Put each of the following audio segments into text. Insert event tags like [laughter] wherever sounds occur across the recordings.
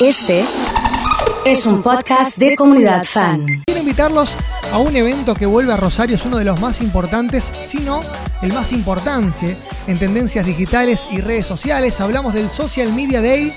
Este es un podcast de comunidad fan. Quiero invitarlos a un evento que vuelve a Rosario, es uno de los más importantes, si no el más importante en tendencias digitales y redes sociales. Hablamos del Social Media Day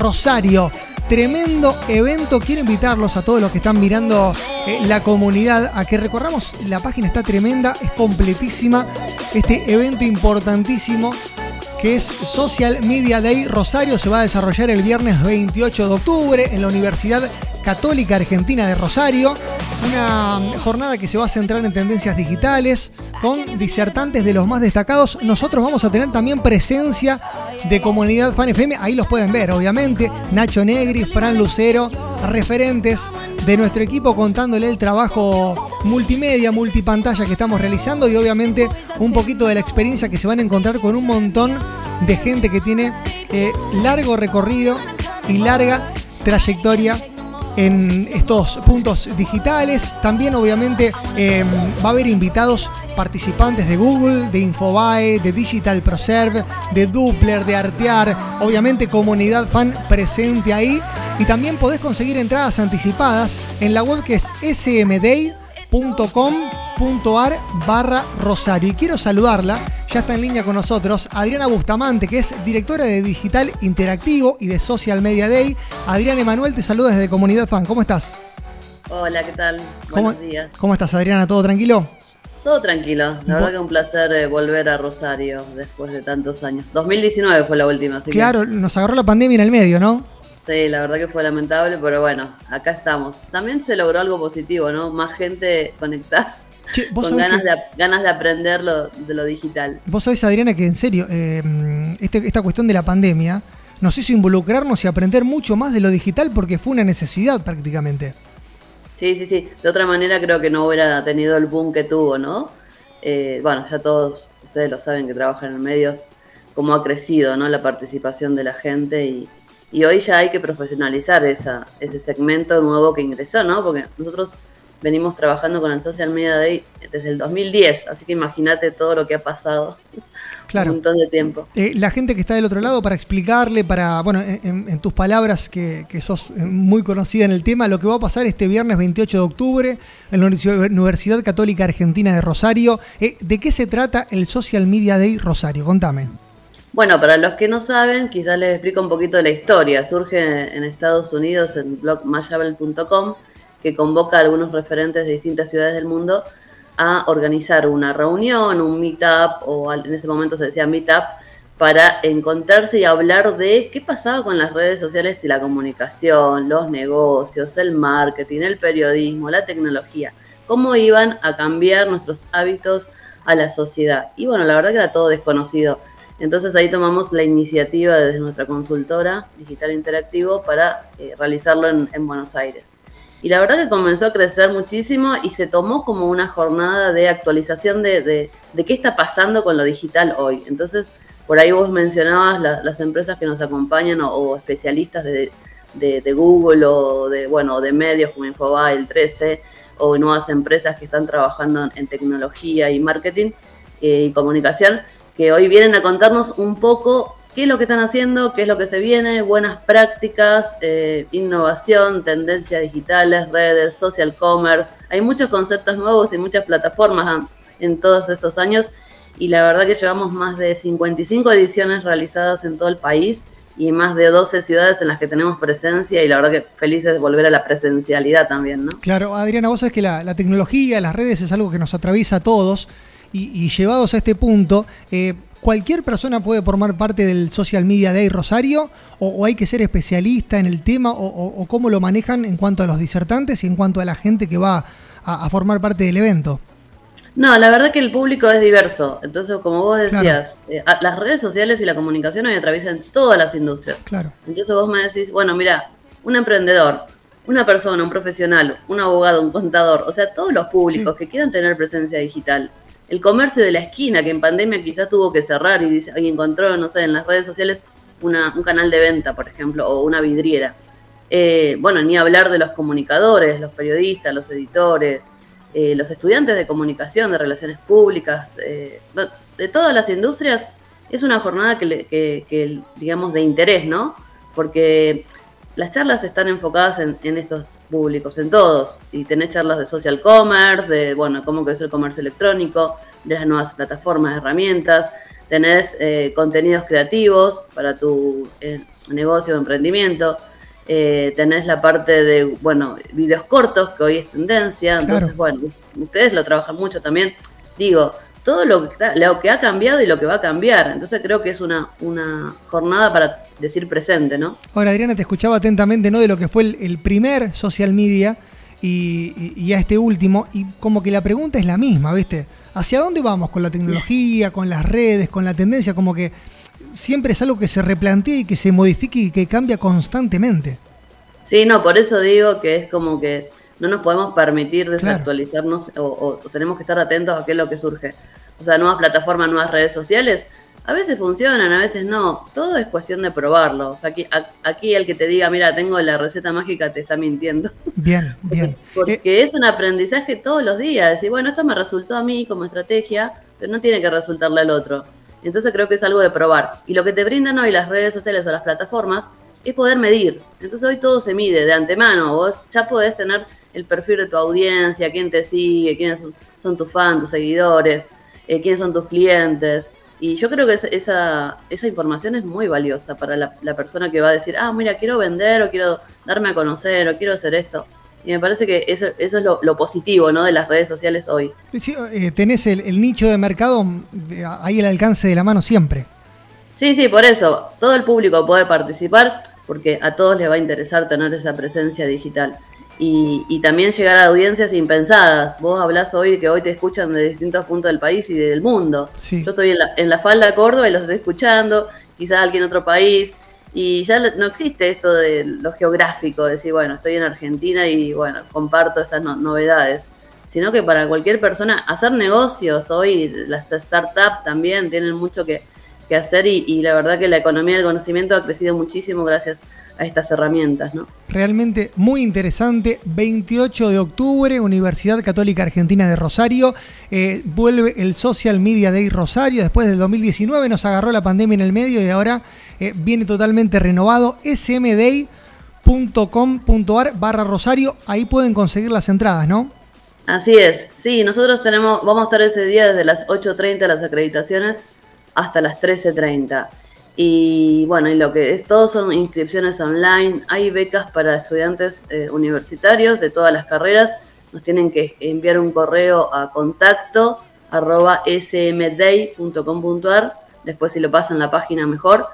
Rosario. Tremendo evento, quiero invitarlos a todos los que están mirando eh, la comunidad a que recorramos, la página está tremenda, es completísima, este evento importantísimo que es Social Media Day Rosario. Se va a desarrollar el viernes 28 de octubre en la Universidad Católica Argentina de Rosario. Una jornada que se va a centrar en tendencias digitales con disertantes de los más destacados. Nosotros vamos a tener también presencia de comunidad Fan FM. Ahí los pueden ver, obviamente. Nacho Negri, Fran Lucero, referentes de nuestro equipo contándole el trabajo multimedia, multipantalla que estamos realizando y obviamente un poquito de la experiencia que se van a encontrar con un montón de gente que tiene eh, largo recorrido y larga trayectoria en estos puntos digitales. También obviamente em, va a haber invitados participantes de Google, de Infobae, de Digital Proserve, de Doppler, de Artear, obviamente comunidad fan presente ahí. Y también podés conseguir entradas anticipadas en la web que es smday.com.ar barra Rosario. Y quiero saludarla, ya está en línea con nosotros, Adriana Bustamante, que es directora de Digital Interactivo y de Social Media Day. Adriana Emanuel, te saluda desde Comunidad Fan. ¿Cómo estás? Hola, ¿qué tal? Buenos días. ¿Cómo estás, Adriana? ¿Todo tranquilo? Todo tranquilo. La verdad que un placer eh, volver a Rosario después de tantos años. 2019 fue la última. Así claro, nos agarró la pandemia en el medio, ¿no? Sí, la verdad que fue lamentable, pero bueno, acá estamos. También se logró algo positivo, ¿no? Más gente conectada. Con ganas, de, ganas de aprender lo, de lo digital. Vos sabés, Adriana, que en serio, eh, este, esta cuestión de la pandemia nos hizo involucrarnos y aprender mucho más de lo digital porque fue una necesidad prácticamente. Sí, sí, sí. De otra manera creo que no hubiera tenido el boom que tuvo, ¿no? Eh, bueno, ya todos ustedes lo saben que trabajan en medios, cómo ha crecido, ¿no? La participación de la gente y, y hoy ya hay que profesionalizar esa, ese segmento nuevo que ingresó, ¿no? Porque nosotros venimos trabajando con el Social Media Day desde el 2010, así que imagínate todo lo que ha pasado. [laughs] Claro. Un montón de tiempo. Eh, la gente que está del otro lado, para explicarle, para, bueno, en, tus palabras, que, que, sos muy conocida en el tema, lo que va a pasar este viernes 28 de octubre en la Universidad Católica Argentina de Rosario. Eh, ¿De qué se trata el Social Media Day Rosario? Contame. Bueno, para los que no saben, quizás les explico un poquito de la historia. Surge en Estados Unidos en blog mashable.com, que convoca a algunos referentes de distintas ciudades del mundo a organizar una reunión, un meetup, o en ese momento se decía meetup, para encontrarse y hablar de qué pasaba con las redes sociales y la comunicación, los negocios, el marketing, el periodismo, la tecnología, cómo iban a cambiar nuestros hábitos a la sociedad. Y bueno, la verdad que era todo desconocido. Entonces ahí tomamos la iniciativa desde nuestra consultora Digital Interactivo para eh, realizarlo en, Buenos Aires. Y la verdad que comenzó a crecer muchísimo y se tomó como una jornada de actualización de, qué está pasando con lo digital hoy. Entonces, por ahí vos mencionabas las empresas que nos acompañan o, especialistas de, Google o de, bueno, de medios como Infobae, el 13, o nuevas empresas que están trabajando en tecnología y marketing eh, y comunicación que hoy vienen a contarnos un poco qué es lo que están haciendo, qué es lo que se viene, buenas prácticas, eh, innovación, tendencias digitales, redes, social commerce. Hay muchos conceptos nuevos y muchas plataformas en todos estos años y la verdad que llevamos más de 55 ediciones realizadas en todo el país y más de 12 ciudades en las que tenemos presencia y la verdad que felices de volver a la presencialidad también, ¿no? Claro, Adriana, vos sabés que la, la tecnología, las redes es algo que nos atraviesa a todos y, llevados a este punto, eh, ¿cualquier persona puede formar parte del Social Media Day Rosario? ¿O, hay que ser especialista en el tema? O, cómo lo manejan en cuanto a los disertantes y en cuanto a la gente que va a, formar parte del evento? No, la verdad que el público es diverso. Entonces, como vos decías, eh, las redes sociales y la comunicación hoy atraviesan todas las industrias. Claro. Entonces vos me decís, bueno, mira, un emprendedor, una persona, un profesional, un abogado, un contador, o sea, todos los públicos que quieran tener presencia digital el comercio de la esquina, que en pandemia quizás tuvo que cerrar y, y encontró, no sé, en las redes sociales un canal de venta, por ejemplo, o una vidriera. Eh, bueno, ni hablar de los comunicadores, los periodistas, los editores, eh, los estudiantes de comunicación, de relaciones públicas, eh, de todas las industrias, es una jornada que, digamos, de interés, ¿no? Porque las charlas están enfocadas en, estos públicos, en todos. Y tenés charlas de social commerce, de bueno, cómo crecer el comercio electrónico, de las nuevas plataformas, herramientas. Tenés eh, contenidos creativos para tu eh, negocio o emprendimiento. Eh, tenés la parte de, bueno, videos cortos, que hoy es tendencia. Entonces, bueno, ustedes lo trabajan mucho también. Digo, todo lo que, lo que ha cambiado y lo que va a cambiar. Entonces creo que es una, una jornada para decir presente, ¿no? Ahora, Adriana, te escuchaba atentamente, ¿no? De lo que fue el, primer social media y, a este último, y como que la pregunta es la misma, ¿viste? ¿Hacia dónde vamos con la tecnología, con las redes, con la tendencia? Como que siempre es algo que se replantea y que se modifica y que cambia constantemente. Sí, no, por eso digo que es como que no nos podemos permitir desactualizarnos o, tenemos que estar atentos a qué es lo que surge. O sea, nuevas plataformas, nuevas redes sociales, a veces funcionan, a veces no. Todo es cuestión de probarlo. O sea, aquí, aquí el que te diga, mira, tengo la receta mágica, te está mintiendo. Bien, [laughs] bien. Porque, eh, es un aprendizaje todos los días. Decir, bueno, esto me resultó a mí como estrategia, pero no tiene que resultarle al otro. Entonces creo que es algo de probar. Y lo que te brindan hoy las redes sociales o las plataformas es poder medir. Entonces hoy todo se mide de antemano. Vos ya podés tener el perfil de tu audiencia, quién te sigue, quiénes son tus fans, tus seguidores, eh, quiénes son tus clientes. Y yo creo que esa, esa información es muy valiosa para la, persona que va a decir, ah, mira, quiero vender o quiero darme a conocer o quiero hacer esto. Y me parece que eso, eso es lo, positivo ¿no? de las redes sociales hoy. Sí, eh, tenés el, nicho de mercado ahí al alcance de la mano siempre. Sí, sí, por eso. Todo el público puede participar porque a todos les va a interesar tener esa presencia digital y, también llegar a audiencias impensadas. Vos hablás hoy que hoy te escuchan de distintos puntos del país y del mundo. Yo estoy en la, en la falda de Córdoba y los estoy escuchando, quizás alguien en otro país, y ya no existe esto de lo geográfico, decir, bueno, estoy en Argentina y bueno, comparto estas novedades. Sino que para cualquier persona, hacer negocios hoy, las startups también tienen mucho que, hacer y, y la verdad que la economía del conocimiento ha crecido muchísimo gracias a estas herramientas. ¿no? Realmente muy interesante. 28 de octubre, Universidad Católica Argentina de Rosario. Eh, vuelve el Social Media Day Rosario. Después del 2019 nos agarró la pandemia en el medio y ahora eh, viene totalmente renovado. smday.com.ar barra Rosario. Ahí pueden conseguir las entradas, ¿no? Así es. Sí, nosotros tenemos, vamos a estar ese día desde las 8.30 las acreditaciones hasta las 13.30. Y bueno, y lo que es todo son inscripciones online. Hay becas para estudiantes eh, universitarios de todas las carreras. Nos tienen que enviar un correo a contacto arroba smday.com.ar. Después si lo pasan la página mejor.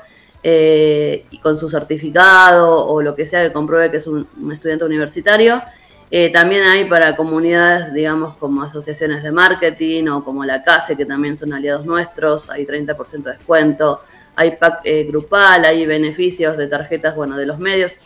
Eh, y con su certificado o lo que sea que compruebe que es un, estudiante universitario. Eh, también hay para comunidades, digamos, como asociaciones de marketing o como la CASE, que también son aliados nuestros, hay 30% de descuento hay pack eh, grupal, hay beneficios de tarjetas, bueno, de los medios.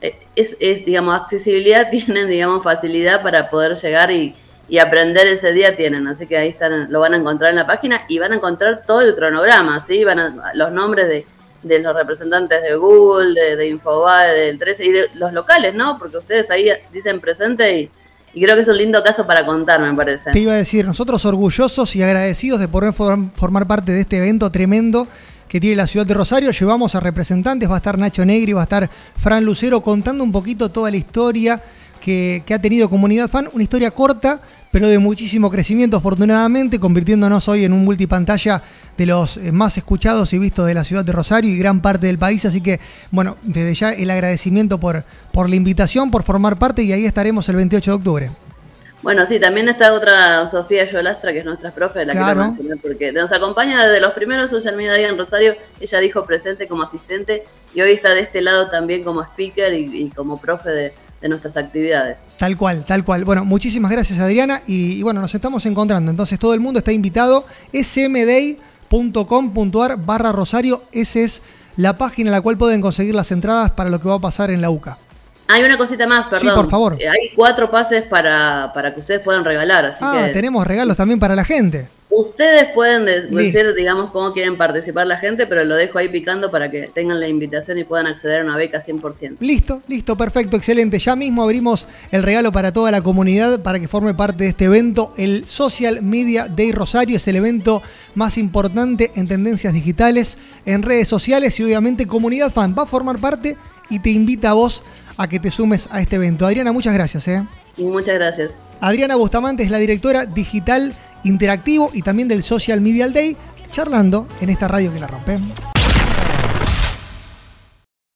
Eh, es, digamos, accesibilidad, [laughs] tienen, digamos, facilidad para poder llegar y, aprender ese día tienen. Así que ahí están, lo van a encontrar en la página y van a encontrar todo el cronograma, ¿sí? Van a, los nombres de, los representantes de Google, de, de Infobae, del 13 y de los locales, ¿no? Porque ustedes ahí dicen presente y, y creo que es un lindo caso para contar, me parece. Te iba a decir, nosotros orgullosos y agradecidos de poder formar parte de este evento tremendo que tiene la ciudad de Rosario. Llevamos a representantes, va a estar Nacho Negri, va a estar Fran Lucero contando un poquito toda la historia que, ha tenido Comunidad Fan. Una historia corta, pero de muchísimo crecimiento, afortunadamente, convirtiéndonos hoy en un multipantalla de los eh, más escuchados y vistos de la ciudad de Rosario y gran parte del país. Así que, bueno, desde ya el agradecimiento por, por la invitación, por formar parte y ahí estaremos el 28 de octubre. Bueno, sí, también está otra Sofía Yolastra, que es nuestra profe, la quiero mencionar porque nos acompaña desde los primeros social media en Rosario. Ella dijo presente como asistente y hoy está de este lado también como speaker y, como profe de, nuestras actividades. Tal cual, tal cual. Bueno, muchísimas gracias Adriana y, bueno, nos estamos encontrando. Entonces todo el mundo está invitado. smday.com.ar barra Rosario, esa es la página en la cual pueden conseguir las entradas para lo que va a pasar en la UCA. Hay una cosita más, perdón. Sí, por favor. Eh, hay cuatro pases para, que ustedes puedan regalar. Así ah, tenemos regalos también para la gente. Ustedes pueden decir, digamos, cómo quieren participar la gente, pero lo dejo ahí picando para que tengan la invitación y puedan acceder a una beca 100%. Listo, listo, perfecto, excelente. Ya mismo abrimos el regalo para toda la comunidad para que forme parte de este evento. El Social Media Day Rosario es el evento más importante en tendencias digitales, en redes sociales y obviamente comunidad fan. Va a formar parte y te invita a vos a que te sumes a este evento. Adriana, muchas gracias. ¿eh? Muchas gracias. Adriana Bustamante es la directora digital interactivo y también del Social Media Day, charlando en esta radio que la rompe.